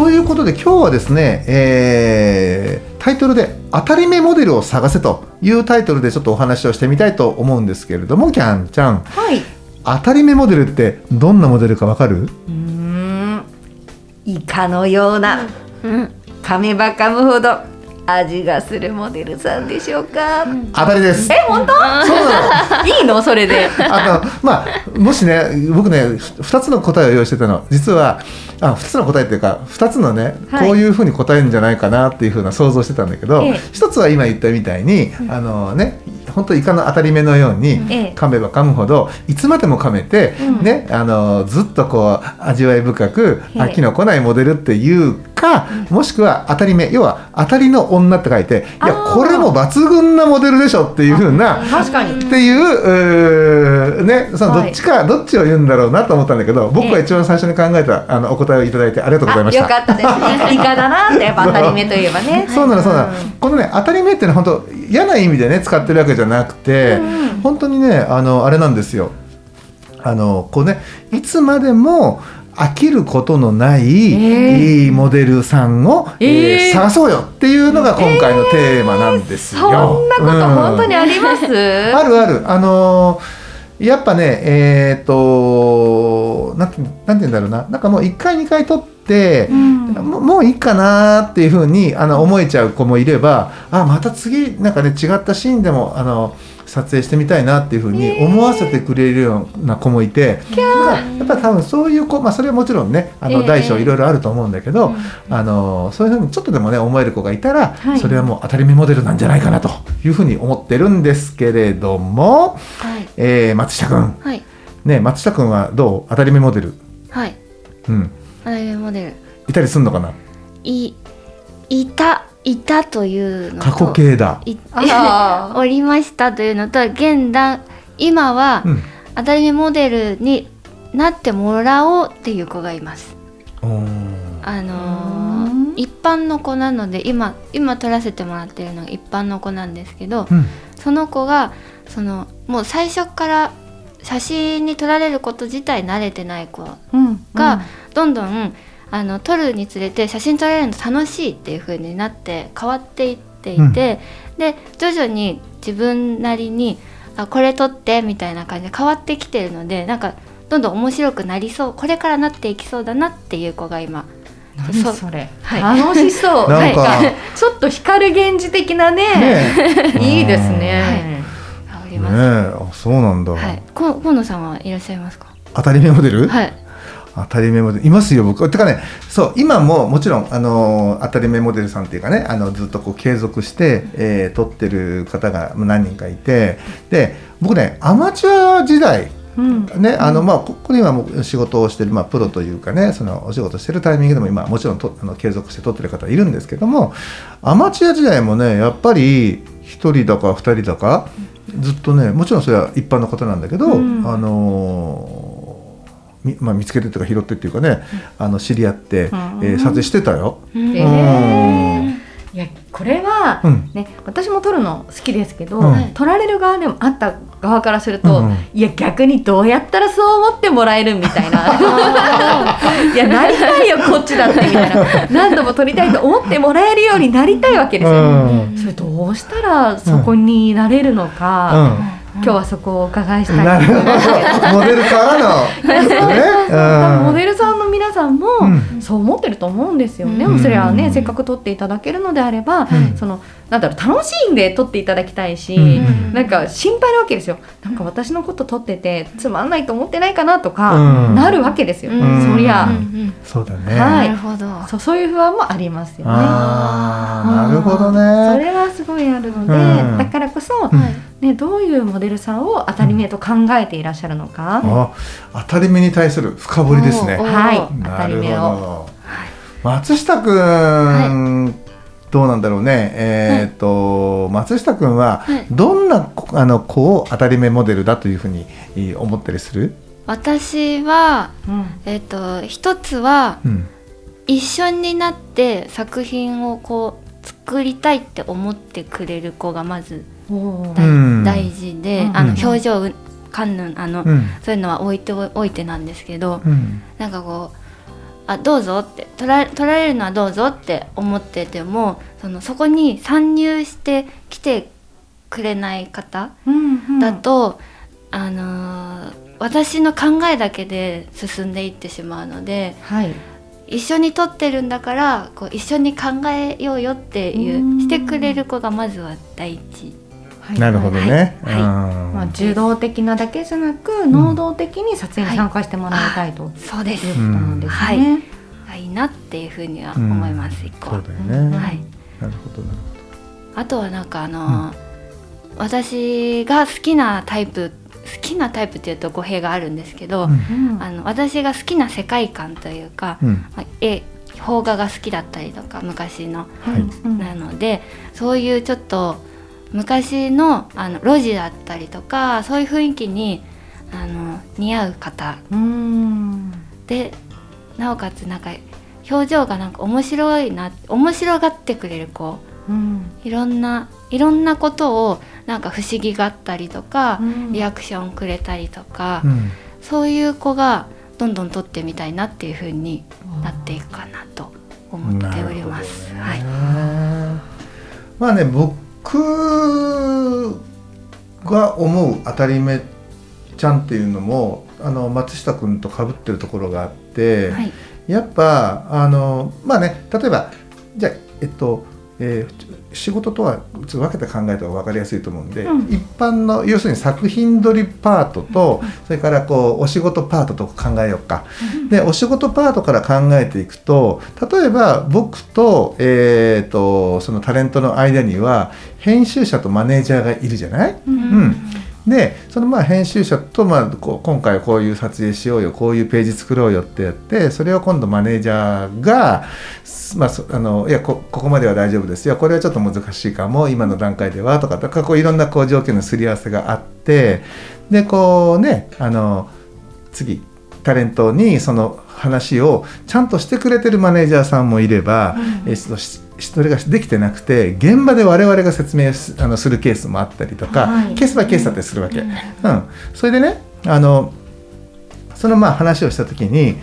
ということで今日はですね、えータイトルで「当たり目モデルを探せ」というタイトルでちょっとお話をしてみたいと思うんですけれどもキャンちゃんはい。当たり目モデルってどんなモデルかわかる？うーん。イカのような、うん。噛めば噛むほど味がするモデルさんでしょうか？当たりです。え、本当？そうなのいいの？それで。あとまあもしね僕ねふ2つの答えを用意してたの実はあ2つの答えっていうか2つのね、はい。こういうふうに答えるんじゃないかなっていうふうな想像してたんだけど、ええ。一つは今言ったみたいに、あのね本当イカの当たり目のように、ええ。噛めば噛むほどいつまでも噛めて、うん。ねあのずっとこう味わい深くええ。飽きのこないモデルっていうか、もしくは当たり目要は当たりの女って書いていやこれも抜群なモデルでしょっていうふうな確かに。っていうねそのはい。どっちか、どっちを言うんだろうなと思ったんだけど僕が一番最初に考えたあのお答えをいただいてありがとうございました。あよかったです。イカだなってやっぱ当たり目といえばね。そうなのそうなの、このね当たり目っていうのは本当嫌な意味でね使ってるわけじゃなくて、うん本当にねあのあれなんですよあのこうねいつまでも飽きることのない、えいいモデルさんを、えーえー探そうよっていうのが今回のテーマなんですよ。そんなことうん本当にあります？あるあるあのーやっぱねえっ、となんてなんて言うんだろうな。なんかもう1回2回撮って、うん。もうもういいかなっていうふうにあの思えちゃう子もいればあまた次なんかね違ったシーンでもあの撮影してみたいなっていうふうに思わせてくれるような子もいて、だからやっぱり多分そういう子、まあ、それはもちろんねあのええ。大小いろいろあると思うんだけど、うんあのそういうふうにちょっとでもね思える子がいたら、はい。それはもう当たり目モデルなんじゃないかなというふうに思ってるんですけれども、はい。えー松下君。はい。ね松下君はどう？当たり目モデル、はい。うん、アナメモデル。いたりすんのかな？いいたいたというのと過去形だ。おりましたというのと現段今はうたり目モデルになってもらおうっていう子がいます。あのうん。ー一般の子なので今今撮らせてもらってるのが一般の子なんですけど、うん。その子がそのもう最初から写真に撮られること自体慣れてない子うん。がどんどんあの撮るにつれて写真撮られるの楽しいっていう風になって変わっていっていて、で徐々に自分なりにあこれ撮ってみたいな感じで変わってきてるのでなんかどんどん面白くなりそうこれからなっていきそうだなっていう子が今何それ、はい。楽しそう。なんか。は いちょっと光る源氏的なね。ねえ。いいですね、ねおります。え。あそうなんだ、はい、こ河野さんはいらっしゃいますか？当たり目モデル、はい。当たり目モデルいますよ僕。てかねそう今ももちろんあの当たり目モデルさんっていうかねあのずっとこう継続して、えー撮ってる方が何人かいてで僕ねアマチュア時代うん。ねあのまあ、ここにはもう仕事をしてる、まあ、プロというかねそのお仕事してるタイミングでも今もちろんとあの継続して撮ってる方いるんですけどもアマチュア時代もねやっぱり1人だか2人だかずっとねもちろんそれは一般の方なんだけど、うん。あのーみまあ、見つけてとか拾ってっていうかね、あの知り合って、うん。えー撮影してたよ。うん。えーいやこれは、うん。ね、私も撮るの好きですけど、うん。撮られる側でもあった側からすると、うん。いや逆にどうやったらそう思ってもらえるみたいな。いやなりたいよこっちだってみたいな。何度も撮りたいと思ってもらえるようになりたいわけですよ、うん。それどうしたらそこになれるのか、今日はそこをお伺いしたい。なるほど。どモデルからの、ね。多分モデルさんの皆さんも、うん。そう思ってると思うんですよね、うん。それはねせっかく撮っていただけるのであれば、うん。そのなんだろう楽しんで撮っていただきたいし、うん。なんか心配なわけですよ。なんか私のこと撮っててつまんないと思ってないかなとか、うん。なるわけですよ、ん。そりゃ、うんうんそうだね、はい。なるほど。そうそういう不安もありますよね。なるほどそねれはすごいあるので、うん。だからこそ、うんね、どういうモデルさんを当たり前と考えていらっしゃるのか、あ当たり目に対する深掘りですね。はい。当たなるほり前をど松下くん、どうなんだろうね。えっ、と、松下くんははい。どんな子あの子を当たり目モデルだというふうにえー思ったりする、私はうん。えっ、と一つはうん。一緒になって作品をこう作りたいって思ってくれる子がまず大,、事で、うん。あのうん。表情うんかんぬんあの、うん。そういうのは置いておいてなんですけど、うん。なんかこうあどうぞって取ら取られるのはどうぞって思っててもそのそこに参入してきてくれない方うんうん。だと、あのー私の考えだけで進んでいってしまうのではい。一緒に撮ってるんだからこう一緒に考えようよっていううん。してくれる子がまずは第一。はい。なるほどね、はい。まあ、受動的なだけじゃなく、能動的に撮影に参加してもらいたいとい。うそうです。ことなんですはい。い。いなっていうふうには思います、一個は。そう。だよね、はい。なるほどなるあとはなんかあのー私が好きなタイプ好きなタイプっていうと語弊があるんですけど、ほど、うん。うん。あの私が好きな世界観というか、うん。まあ絵邦画が好きだったりとか昔の、はい。うん。なのでそういうちょっと昔のあの路地だったりとかそういう雰囲気にあの似合う方。うん。でなおかつなんか表情がなんか面白いな面白がってくれる子。うん。いろんないろんなことをなんか不思議があったりとか、うん。リアクションくれたりとか、うん。そういう子がどんどん撮ってみたいなっていう風になっていくかなと思っております。なはい。まあね僕が思う当たり目ちゃんっていうのもあの松下君と被ってるところがあって、はい。やっぱあのまあね例えばじゃあえっと、えー仕事とはちょっと分けて考えた方が分かりやすいと思うんで、うん。一般の要するに作品撮りパートと、それからこうお仕事パートと考えようか。でお仕事パートから考えていくと例えば僕と,、えー、とそのタレントの間には編集者とマネージャーがいるじゃない？うんでそのまあ編集者と、まあ、こう今回はこういう撮影しようよこういうページ作ろうよってやってそれを今度マネージャーが、すまあ、そあのいやこここまでは大丈夫ですよ。これはちょっと難しいかも。今の段階ではとかとかこういろんなこう条件のすり合わせがあってでこうねあの次タレントにその話をちゃんとしてくれてるマネージャーさんもいれば、えそのしそれができてなくて現場で我々が説明すあのするケースもあったりとか、はいケースバイケースだったりするわけ。うん、それでねあのそのまあ話をした時に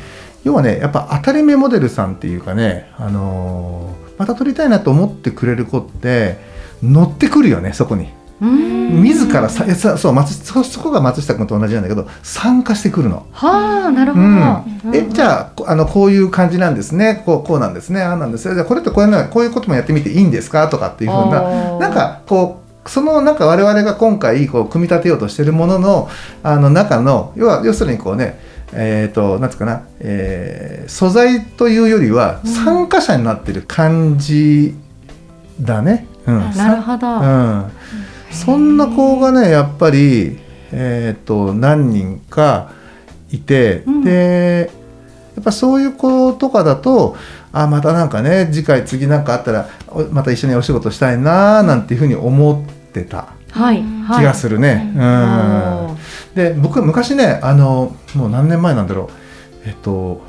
要はねやっぱ当たり目モデルさんっていうかね、あのーまた撮りたいなと思ってくれる子って乗ってくるよねそこに。うん。自らさそう松そそこが松下君と同じなんだけど参加してくるの。はあなるほど、うん、えじゃあこあのこういう感じなんですね。こうこうなんですね。ああなんですね。じゃあこれってこういうのこういうこともやってみていいんですか？とかっていうふうななんかこうそのなんか我々が今回こう組み立てようとしてるもののあの中の要は要するにこうねえー、となんつうかな、えー素材というよりはうん。参加者になってる感じだね。うん、なるほど、うん、そんな子がねやっぱり、えー、と何人かいて、うん。でやっぱそういう子とかだとあまたなんかね次回次なんかあったらおまた一緒にお仕事したいななんていうふうに思ってた気がするね。おうん。ー。で僕昔ねあのもう何年前なんだろう。えっと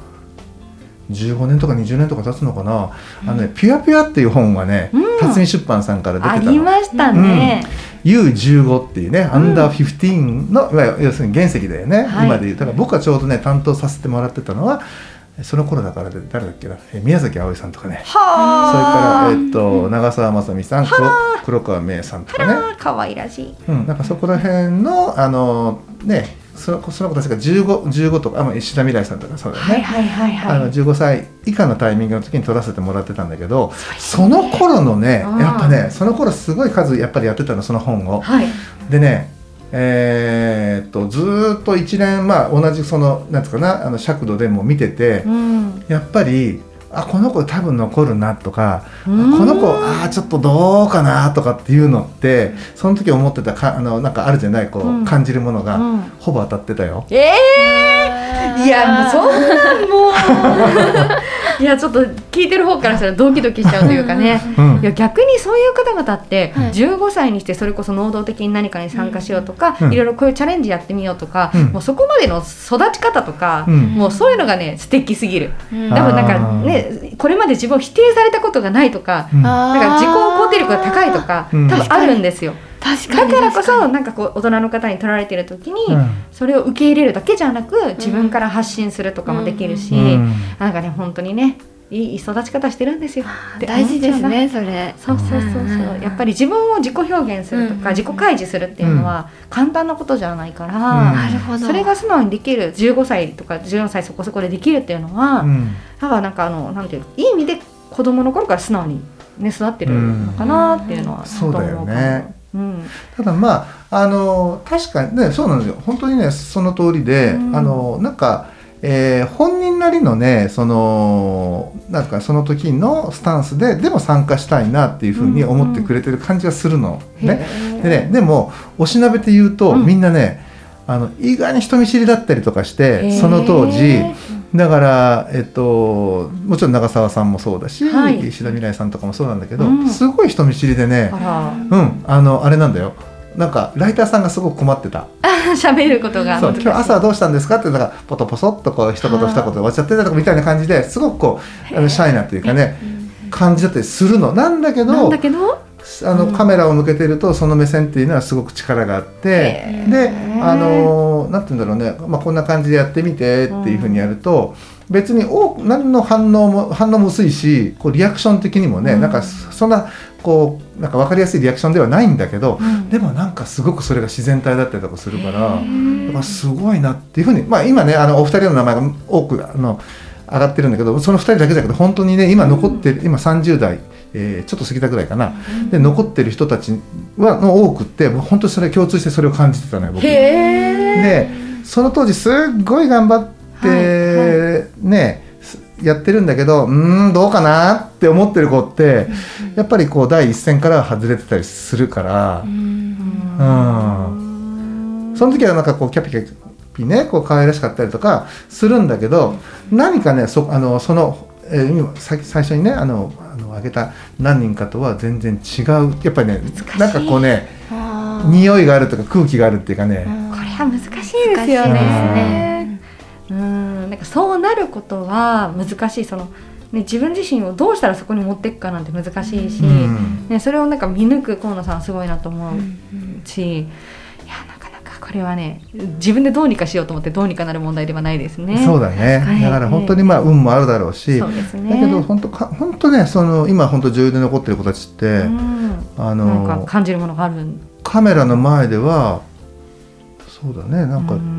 15年とか20年とか経つのかな、あのね「ピュアピュア」っていう本がね、うん。辰巳出版さんから出てあたの。りましたね、U15 っていうね、アンダー15の、要するに原石だよね、はい。今でいう。だから僕がちょうどね担当させてもらってたのはその頃だからで誰だっけな？え宮崎あおいさんとかね。それはあから、えっと長澤まさみさん黒黒川芽衣さんとかね、可愛らしい。うん、なんかそこら辺のあのねそのその子たちが 15, 15とかあまあ石田未来さんとかそうだよね、はいはいはいはい。あの15歳以下のタイミングの時に撮らせてもらってたんだけどその頃のねうんやっぱねその頃すごい数やっぱりやってたのその本を。はい。でねえーっとずーっと一連まあ同じそのなんつうかなあの尺度でも見ててうん。やっぱりあこの子多分残るなとかこうん。の子あーちょっとどうかなとかっていうのってその時思ってたかあのなんかあるじゃないこう、うん。感じるものが、うん。ほぼ当たってたよ。ええいやもうそんなんもう。いやちょっと聞いてる方からしたらドキドキしちゃうというかね。うん。いや逆にそういう方々ってはい。15歳にしてそれこそ能動的に何かに参加しようとか、うん。いろいろこういうチャレンジやってみようとか、うん。もうそこまでの育ち方とか、うん。もうそういうのがね素敵すぎる。うん。多分なんかねこれまで自分を否定されたことがないとか、なんか自己肯定力が高いとか、うん。多分あるんですよ。確かにだからこそなんかこう大人の方に取られてる時に、うん。それを受け入れるだけじゃなく自分から発信するとかもできるし、うん。なんかね本当にねいい育ち方してるんですよ。大事ですねそれ。そうそうそうそう。うん。やっぱり自分を自己表現するとかうん自己開示するっていうのは簡単なことじゃないから、うん。なるほど。それが素直にできる15歳とか14歳そこそこでできるっていうのは、うん。だからなんかあのなんていうのいい意味で子供の頃から素直にね育ってるのかなっていうのは、ん。そうだよねうん。ただまああの確かにねそうなんですよ。本当にねその通りで、うん。あのなんか、えー本人なりのねそのなんかその時のスタンスででも参加したいなっていうふうに思ってくれてる感じがするの、ね。へー。でねでもおしなべて言うと、うん。みんなねあの意外に人見知りだったりとかしてその当時だから、えっと、もちろん長澤さんもそうだし、はい。石田未来さんとかもそうなんだけど、うん。すごい人見知りでねあうんあのあれなんだよ。なんかライターさんがすごく困ってた。ら 喋ることが。そう今日朝はどうしたんですかってだからポトポソっとこう一言はあ二言で終わっちゃってたとかみたいな感じですごくこうあのシャイなっていうかね感じだったりするの。なんだけなんどだけど？あのうん。カメラを向けてるとその目線っていうのはすごく力があってであのなんて言うんだろうね、まあ、こんな感じでやってみてっていうふうにやると別に多く何の反応も反応も薄いしこうリアクション的にもね、うん。なんかそんなこうなんか分かりやすいリアクションではないんだけど、うん。でもなんかすごくそれが自然体だったりとかするから。へーだからすごいなっていうふうに、まあ、今ねあのお二人の名前が多くあの上がってるんだけどその2人だけじゃなくて本当にね今残ってる、今30代、えーちょっと過ぎたぐらいかな、で残ってる人たちはの多くってもう本当にそれ共通してそれを感じてたのよ僕。でその当時すっごい頑張って、はいねすやってるんだけどうーんどうかなって思ってる子ってやっぱりこう第一線からは外れてたりするから。うんその時はなんかこうキャピキャピねこう可愛らしかったりとかするんだけど何かねそあのその、えー今さ最初にねあの挙げた何人かとは全然違う。やっぱりねなんかこうね匂いがあるとか空気があるっていうかね、これは難しいですよね。ね。うん。なんかそうなることは難しい。その、ね、自分自身をどうしたらそこに持っていくかなんて難しいし、うん。ね、それをなんか見抜く河野さんすごいなと思うし、いやなかなかこれはね自分でどうにかしようと思ってどうにかなる問題ではないですね。そうだね、はいだから本当にまあ運もあるだろうし、そうですね。だけど本当か本当ねその今本当女優で残ってる子たちって、うん、あの感じるものがあるん。カメラの前ではそうだねなんか、ううんん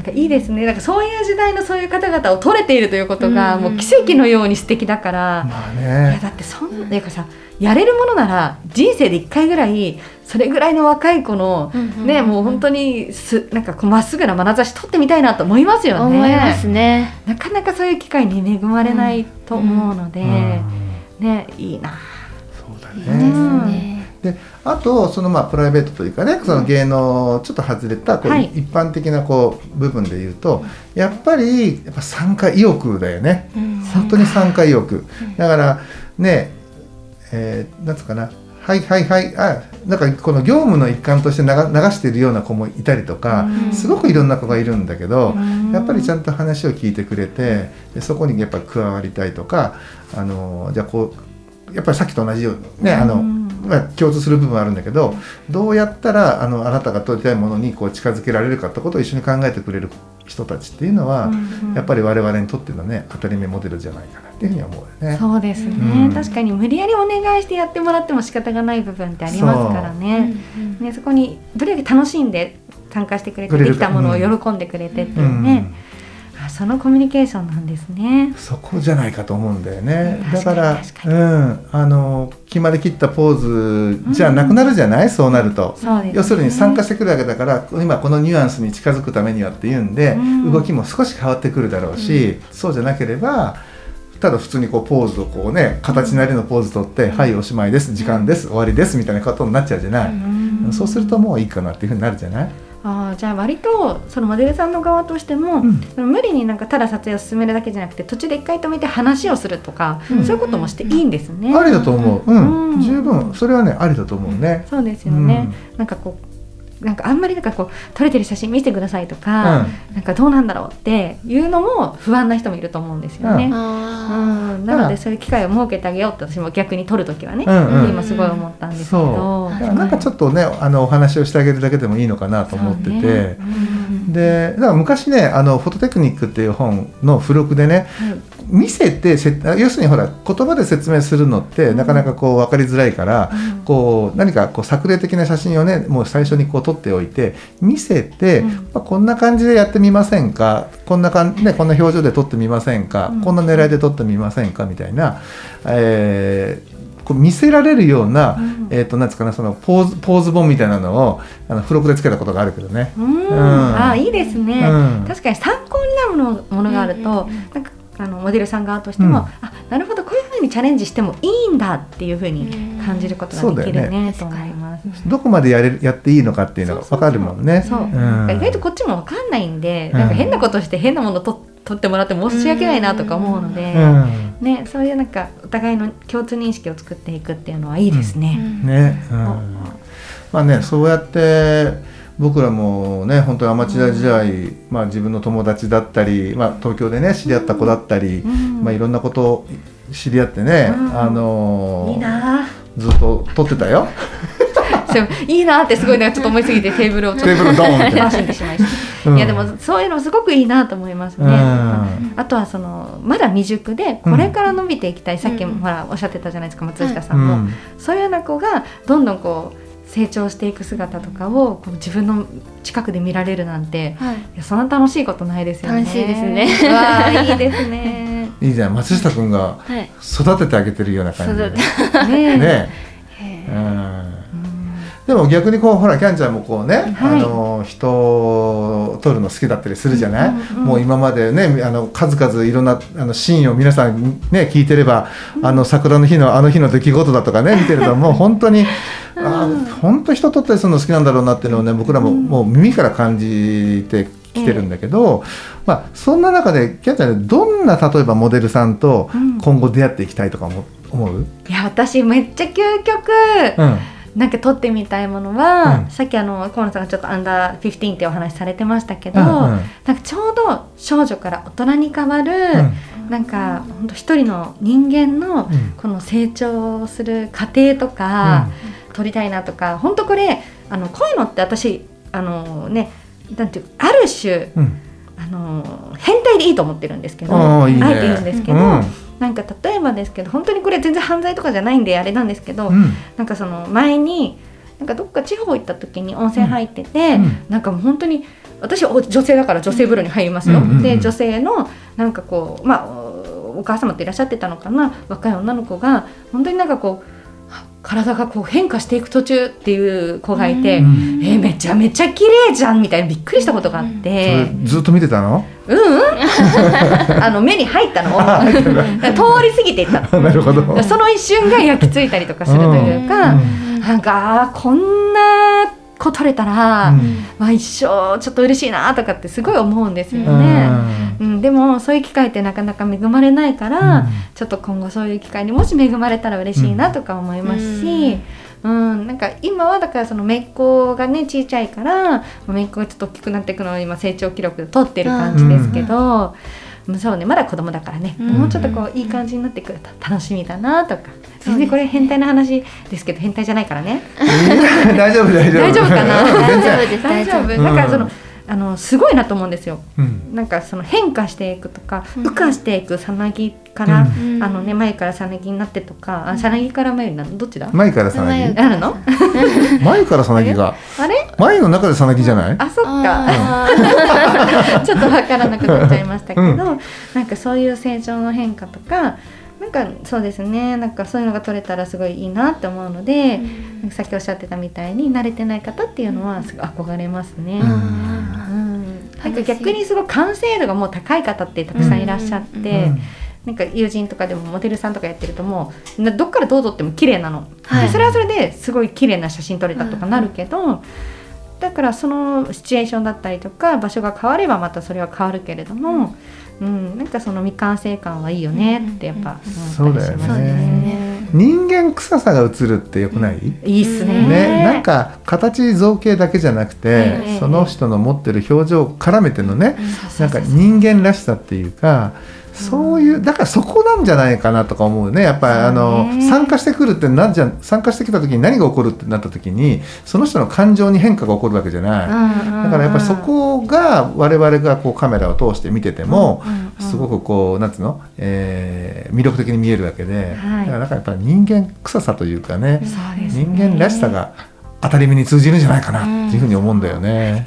なんかいいですね。なんかそういう時代のそういう方々を撮れているということが、うんもう奇跡のように素敵だから。まあいやねだってそんなかさやれるものなら人生で一回ぐらいそれぐらいの若い子の、ねもう本当にすなんかこうまっすぐな眼差し撮ってみたいなと思いますよね。思いますね。なかなかそういう機会に恵まれないと思うので、うんねいいな。そうだいいね、ですね。であとそのまあプライベートというかねその芸能ちょっと外れたこう、はい。一般的なこう部分で言うとやっぱりやっぱ参加意欲だよね。本当に参加意欲。だからねえーなんつうかな。はいはいはいあなんかこの業務の一環として流流しているような子もいたりとかうん。すごくいろんな子がいるんだけどうん。やっぱりちゃんと話を聞いてくれてでそこにやっぱ加わりたいとかあのじゃあこうやっぱりさっきと同じようにねあの、うんまあ、共通する部分はあるんだけどどうやったらあのあなたが取りたいものにこう近づけられるかってことを一緒に考えてくれる人たちっていうのは、うんやっぱり我々にとってのね当たり前モデルじゃないかなっていうふうには思うよね。そうですね、うん。確かに無理やりお願いしてやってもらっても仕方がない部分ってありますからね。ねそこにどれだけ楽しんで参加してくれてできたものを喜んでくれてっていうね、あそのコミュニケーションなんですね。そこじゃないかと思うんだよね。うんだからうん、あの決まりきったポーズじゃなくなるじゃない、そうなると。ね。要するに参加してくるわけだから今このニュアンスに近づくためにはっていうんで、うん。動きも少し変わってくるだろうし、そうじゃなければただ普通にこうポーズをこうね形なりのポーズ取って「はいおしまいです時間です終わりです」みたいなことになっちゃうじゃない、うん。そうするともういいかなっていうふうになるじゃない、あーじゃあ割とそのモデルさんの側としても、うん。無理になんかただ撮影を進めるだけじゃなくて途中で一回止めて話をするとか、うん。そういうこともしていいんですね。ありだと思う、うん。うん。十分。それはねありだと思うね。そうですよね、なんかこうなんかあんまりなんかこう撮れてる写真見せてくださいとか、なんかどうなんだろうっていうのも不安な人もいると思うんですよね。ううん。あなのでそういう機会を設けてあげようって私も逆に撮る時はね、うんうん。今すごい思ったんですけど、なんかちょっとねあのお話をしてあげるだけでもいいのかなと思ってて。そうね。うんでだから昔ねあの「フォトテクニック」っていう本の付録でね見せてせ要するにほら言葉で説明するのってなかなかこう分かりづらいから、うん。こう何かこう作例的な写真をねもう最初にこう撮っておいて見せて、うん。まあ、こんな感じでやってみませんか？こんなかん、ね、こんな表情で撮ってみませんか、うん。こんな狙いで撮ってみませんか？みたいな、えーこう見せられるような、うん。えー、となんですかねそのポーズポーズ本みたいなのをあの付録でつけたことがあるけどね。うん。うん。あいいですね、うん。確かに参考になるものものがあると、うんうんうん。なんかあのモデルさん側としても、うん。あなるほどこういうふうにチャレンジしてもいいんだっていうふうに感じることができるそうだよね。と思います。どこまでやれるやっていいのかっていうのが分かるもんね。そう、意外とこっちもわかんないんで、うん。なんか変なことして変なものと取ってもらって申し訳ないなとか思うので、うん。ね、そういうなんかお互いの共通認識を作っていくっていうのはいいですね。ね、まあねそうやって僕らもね本当にアマチュア時代、まあ、自分の友達だったり、まあ、東京でね知り合った子だったり、うん。まあ、いろんなことを知り合ってね、うん。あのーいいな。あずっと撮ってたよ。いいなってすごいなんかちょっと思いすぎてテーブルをちょっとテーブしまいました。うん。いやでもそういうのすごくいいなと思いますね。うん。あとはそのまだ未熟でこれから伸びていきたい、さっきもほらおっしゃってたじゃないですか松下さんも、うん。そういうような子がどんどんこう成長していく姿とかをこう自分の近くで見られるなんてはい。いやそんな楽しいことないですよね。楽しいですね。う わあいいですね。いいじゃん。松下君がはい。育ててあげてるような感じで。育てねえ。ね、へーうんうんでも逆にこうほらキャンちゃんもこうね、はい。あの人を撮るの好きだったりするじゃない、うんうんうんもう今までねあの数々いろんなあのシーンを皆さんね聞いてれば、あの桜の日のあの日の出来事だとかね見てると もう本当に、あ本当人撮ったりするの好きなんだろうなっていうのをね僕らももう耳から感じてきてるんだけど、まあそんな中でキャンちゃんねどんな例えばモデルさんとうん。今後出会っていきたいとか思思う、いや私めっちゃ究極、うんなんか撮ってみたいものは、うん。さっきあの河野さんがちょっとアンダー15っていうお話されてましたけど、うんうん。なんかちょうど少女から大人に変わる、なんか本当一人の人間のうん。この成長する過程とか、撮りたいなとか本当これあのこういうのって私あのねなんていうある種うんあの変態でいいと思ってるんですけどあえて言うんですけど、うん。なんか例えばですけど本当にこれ全然犯罪とかじゃないんであれなんですけど、うん。なんかその前になんかどっか地方行った時に温泉入ってて、うん。なんかもう本当に私はお女性だから女性風呂に入りますよ、で女性のなんかこうまあおお母様っていらっしゃってたのかな若い女の子が本当になんかこうは体がこう変化していく途中っていう子がいて、うん。えーめちゃめちゃ綺麗じゃんみたいなびっくりしたことがあっそてれ、ずっと見てたの？うん。う んあの目に入ったの。通り過ぎていった。のなるほど。その一瞬が焼き付いたりとかするというか、うん。なんかこんな子取れたら、うん。まあ、一生ちょっと嬉しいなとかってすごい思うんですようね。んうん、でもそういう機会ってなかなか恵まれないから、うん。ちょっと今後そういう機会にもし恵まれたら嬉しいなとか思いますし、うん。なんか今はだからその姪っ子がね小さいから姪っ子がちょっと大きくなっていくのを今成長記録で取ってる感じですけど、うんそうねまだ子供だからね、うん。もうちょっとこういい感じになってくると楽しみだなとか、そうですね。全然これ変態な話ですけど変態じゃないからね。大丈夫大丈夫。大丈夫かな？大丈夫です大丈夫。だからその、あのすごいなと思うんですよ。うん。なんかその変化していくとか、うん。羽化していくさなぎから、うん。あのね眉からさなぎになってとか、あさなぎから眉になるの？どっちだ？前からさなぎ？前あるの？前からさなぎが。あれ？前の中でさなぎじゃない？あそっか。あ ちょっとわからなくなっちゃいましたけど、うん。なんかそういう成長の変化とかなんかそうですね。なんかそういうのが取れたらすごいいいなって思うので、なんかさっきおっしゃってたみたいに慣れてない方っていうのはすごい憧れますね。ううん。んなんか逆にすごい完成度がもう高い方ってたくさんいらっしゃって、うん。なんか友人とかでもモデルさんとかやってるともうなどっからどう撮っても綺麗なの、はい。でそれはそれですごい綺麗な写真撮れたとかなるけど、だからそのシチュエーションだったりとか場所が変わればまたそれは変わるけれども、うんうんなんかその未完成感はいいよねってやっぱ思ったりしますそうですね。ね人間臭さが映るってよくない、いいっすね。ね、なんか形造形だけじゃなくて、ええその人の持ってる表情を絡めてのね、そうそうそうなんか人間らしさっていうかそういうだからそこなんじゃないかなとか思うね。やっぱりあの参加してくるってなんじゃ参加してきた時に何が起こるってなった時にその人の感情に変化が起こるわけじゃない。うんだからやっぱりそこが我々がこうカメラを通して見ててもうんうんうん。すごくこうなんつうの、えー魅力的に見えるわけで、はい。だからなんかやっぱり人間臭さというかねね。人間らしさが当たり前に通じるんじゃないかなっていうふうに思うんだよね。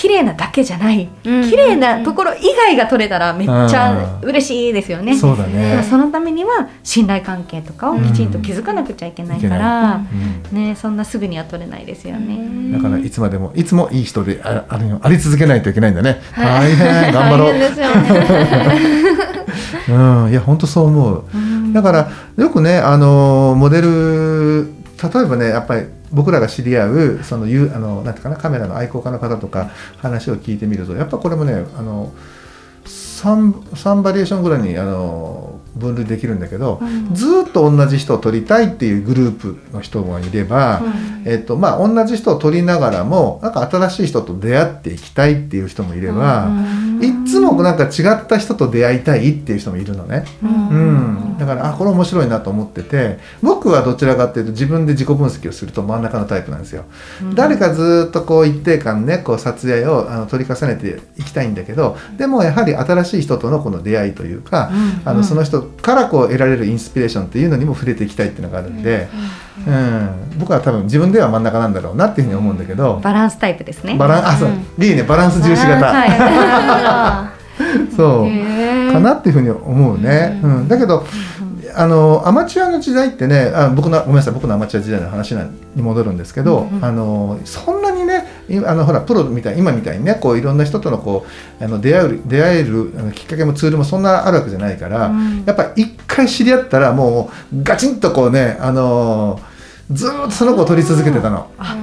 綺麗なだけじゃない、うん綺麗なところ以外が取れたらめっちゃ嬉しいですよね。そうだね。そのためには信頼関係とかをきちんと築かなくちゃいけないから、うんね、そんなすぐには取れないですよね。だからいつまでもいつもいい人でああるよあり続けないといけないんだね。はい大変頑張ろう。大変ですよね。うん、いや本当そう思う。うんだからよくねあのモデル例えばねやっぱり僕らが知り合うそのゆあのなんていうかなカメラの愛好家の方とか話を聞いてみるとやっぱこれもねあの 3, 三バリエーションぐらいにあの分類できるんだけど、うん。ずーっと同じ人を撮りたいっていうグループの人がいれば、うん。えっとまあ、同じ人を撮りながらもなんか新しい人と出会っていきたいっていう人もいれば、うんいっつもなんか違った人と出会いたいっていう人もいるのね。うん。うん、だからあこれ面白いなと思ってて僕はどちらかっていうと自分で自己分析をすると真ん中のタイプなんですよ。うん。誰かずっとこう一定間ねこう撮影をあの取り重ねていきたいんだけどでもやはり新しい人とのこの出会いというか、うん。あのその人からこう得られるインスピレーションっていうのにも触れていきたいっていうのがあるんで、うん僕は多分自分では真ん中なんだろうなっていうふうに思うんだけど、バランスタイプですね。バランあそう。うん。いいねバランス重視型、そう。かなっていうふうに思うね。うん。だけどあのアマチュアの時代ってねあ僕のごめんなさい僕のアマチュア時代の話に戻るんですけど、うんうん。あのそんなにねいあのほらプロみたい今みたいにねこういろんな人とのこうあの出会える出会えるあのきっかけもツールもそんなあるわけじゃないから、うん。やっぱ一回知り合ったらもうガチンとこうねあのずーっとその子を取り続けてたの。あ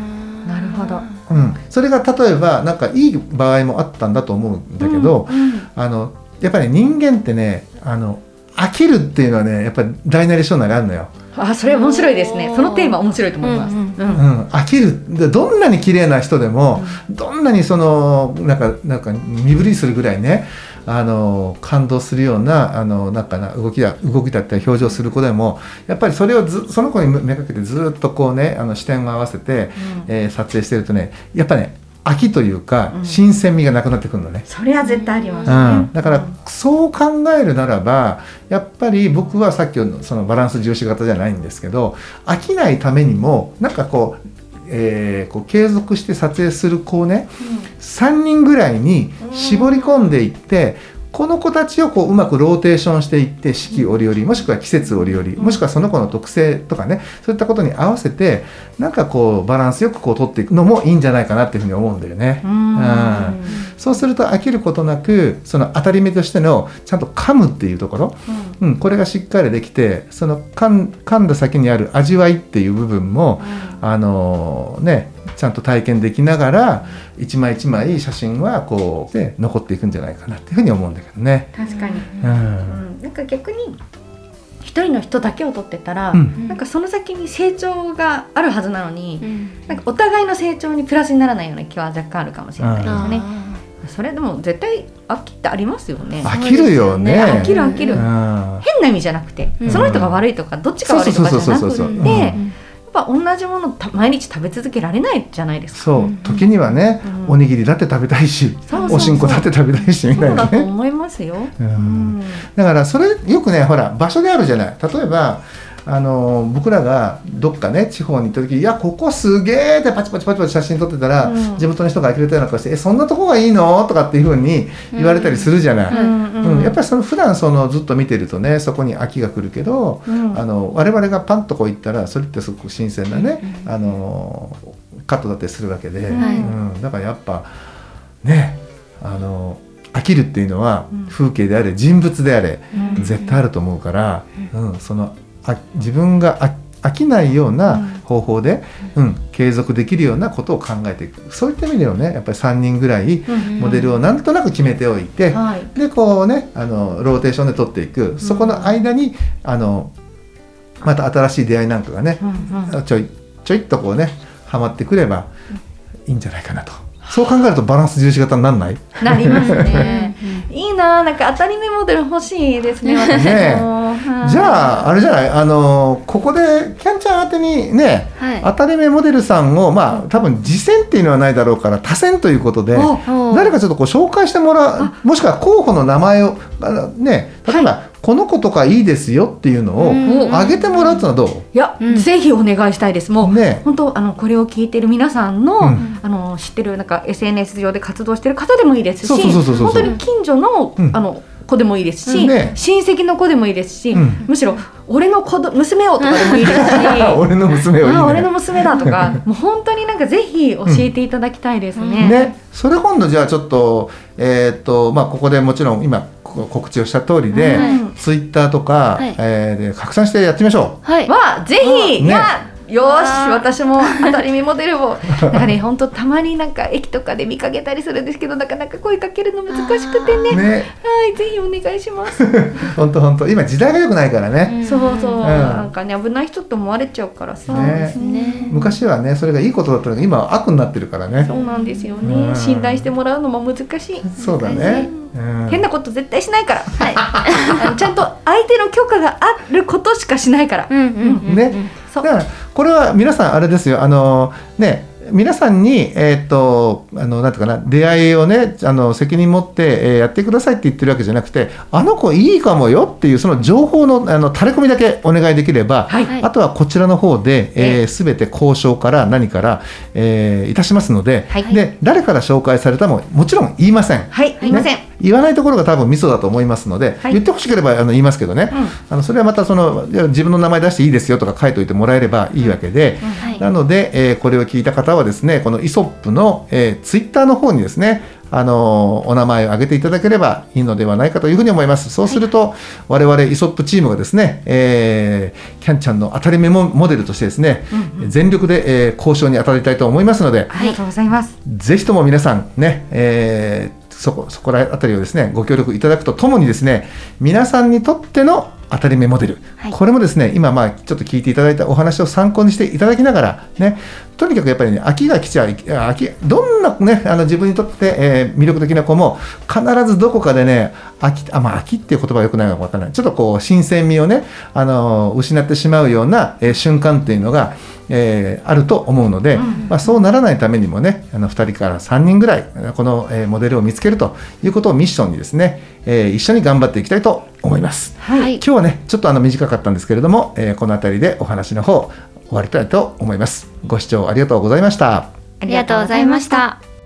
なるほど。うん、それが例えばなんかいい場合もあったんだと思うんだけど、うんうんあのやっぱり人間ってねあの飽きるっていうのはねやっぱり大なり小なりあるのよ。あそれ面白いですね。そのテーマ面白いと思います。うんううんん、飽きるでどんなに綺麗な人でも、どんなにそのなんかなんか身振りするぐらいねあの感動するようなあのなんかな動きだ動きだったり表情する子でもやっぱりそれをずその子にめがけてずっとこうねあの視点を合わせて、えー撮影してるとねやっぱね飽きというか、うん新鮮味がなくなってくるのね。それは絶対ありますうんね。だからそう考えるならばやっぱり僕はさっきのそのバランス重視型じゃないんですけど飽きないためにもなんかこう,、えーこう継続して撮影する子をね3人ぐらいに絞り込んでいってこの子たちをこううまくローテーションしていって四季折々もしくは季節折々もしくはその子の特性とかねそういったことに合わせてなんかこうバランスよくこう取っていくのもいいんじゃないかなっていうふうに思うんだよね。うん。うん。そうすると飽きることなくその当たり目としてのちゃんと噛むっていうところ、うん、これがしっかりできてその噛ん噛んだ先にある味わいっていう部分も、あのねちゃんと体験できながら一枚一枚写真はこうで残っていくんじゃないかなっていうふうに思うんだけどね。確かに。うん。うん。なんか逆に一人の人だけを撮ってたら、うん。なんかその先に成長があるはずなのに、うん。なんかお互いの成長にプラスにならないような気は若干あるかもしれないですね。それでも絶対飽きってありますよね。飽きるよね。飽きる飽きる。うん。変な意味じゃなくて、うん。その人が悪いとかどっちが悪いとかじゃなくてぱ同じものた毎日食べ続けられないじゃないですか。そう時にはね、うんおにぎりだって食べたいしそうそうそうおしんこだって食べたいしみそうたいなね。だと思いますよ。ううんんだからそれよくねほら場所であるじゃない例えばあの僕らがどっかね地方に行った時「いやここすげえ!」ってパチパチパチパチ写真撮ってたら、うん。地元の人が呆れたような顔して「えそんなとこがいいの?」とかっていうふうに言われたりするじゃない。うんやっぱりその普段そのずっと見てるとねそこに飽きが来るけど、うん。あの我々がパンとこう行ったらそれってすごく新鮮なね、あのカットだったりするわけで、はい。うん、だからやっぱねあの飽きるっていうのはうん。風景であれ人物であれ、うん。絶対あると思うから、うん。そのあ自分があ飽きないよううん。な方法で、うん。継続できるようなことを考えていく。そういった意味ではねやっぱり3人ぐらいうんモデルをなんとなく決めておいて、はい。でこうねあのローテーションで取っていく。そこの間にあのまた新しい出会いなんかがねうんうん。ちょいちょいっとこうねはまってくればいいんじゃないかなと。そう考えるとバランス重視型になんない？なりますね。い いな、なんか当たり目モデル欲しいですね。私も。ねはい。じゃああれじゃない？あのここでキャンちゃん宛てにねはい。当たり目モデルさんをまあ多分次戦っていうのはないだろうから多選ということで誰かちょっとこう紹介してもらうもしくは候補の名前をあのね例えば、この子とかいいですよっていうのをうん。挙げてもらうっていうのはどう？いや、うん。ぜひお願いしたいです。もう、ね本当あのこれを聞いてる皆さんの、うん。あの知ってるなんか SNS 上で活動してる方でもいいですし、そうそうそうそうそう。本当に近所の、うん。あの子でもいいですし、親戚の子でもいいですし、うん。むしろ俺の子ど娘をとかでもいいですし。俺の娘をね。あ俺の娘だとか もう本当になんかぜひ教えていただきたいですね。ね、それ今度じゃあちょっと,、えーっとまあ、ここでもちろん今こ告知をした通りで、はいツイッターとか、はい。え拡散してやってみましょはい。はぜひ、やよー。し私も当たり目モデルを。なんかね本当たまになんか駅とかで見かけたりするんですけどなかなか声かけるの難しくてね。う。ね。はいぜひお願いします。本当本当。今時代が良くないからね、そうそう、ん。なんかね危ない人って思われちゃうからさ、ね。ね。昔はねそれがいいことだったのが今は悪になってるからね。そうなんですよね、うん。信頼してもらうのも難しい。そうだね、うん。変なこと絶対しないから、はい、ちゃんと相手の許可があることしかしないから、うんうんうん。ね。そう。だからこれは皆さんあれですよ。あのね皆さんに、えーっとあのなんていうかな出会いをねあの責任持って、えーやってくださいって言ってるわけじゃなくてあの子いいかもよっていうその情報のあの垂れ込みだけお願いできれば、はい。はいあとはこちらの方で、えー、全て交渉から何から、えーいたしますので,、はい。で誰から紹介されたももちろん言いません。はい、すいません。ね言わないところが多分ミソだと思いますので、はい。言ってほしければあの言いますけどね、あのそれはまたその自分の名前出していいですよとか書いておいてもらえればいいわけで、はい。なので、えーこれを聞いた方はですねこのイソップの、えーツイッターの方にですねあのーお名前を挙げていただければいいのではないかというふうに思います。そうすると、我々イソップチームがですね、えーキャンちゃんの当たり目モモデルとしてですね、全力で、えー交渉に当たりたいと思いますので、ありがとうございます。ぜひとも皆さんね、えーそこそこらあたりをですねご協力いただくとともにですね皆さんにとっての当たり目モデル、はい。これもですね今まあちょっと聞いていただいたお話を参考にしていただきながらねとにかくやっぱりね飽きが来ちゃう飽きどんなねあの自分にとって、えー魅力的な子も必ずどこかでね飽きあまあ飽きっていう言葉はよくないのかわからない。ちょっとこう新鮮味をねあの失ってしまうような、えー瞬間っていうのが、えーあると思うので、まあ、そうならないためにもねあの2人から3人ぐらいこの、えーモデルを見つけるということをミッションにですね、えー一緒に頑張っていきたいと思います。はい今日はねちょっとあの短かったんですけれども、えーこの辺りでお話の方終わりたいと思います。ご視聴ありがとうございました。ありがとうございました。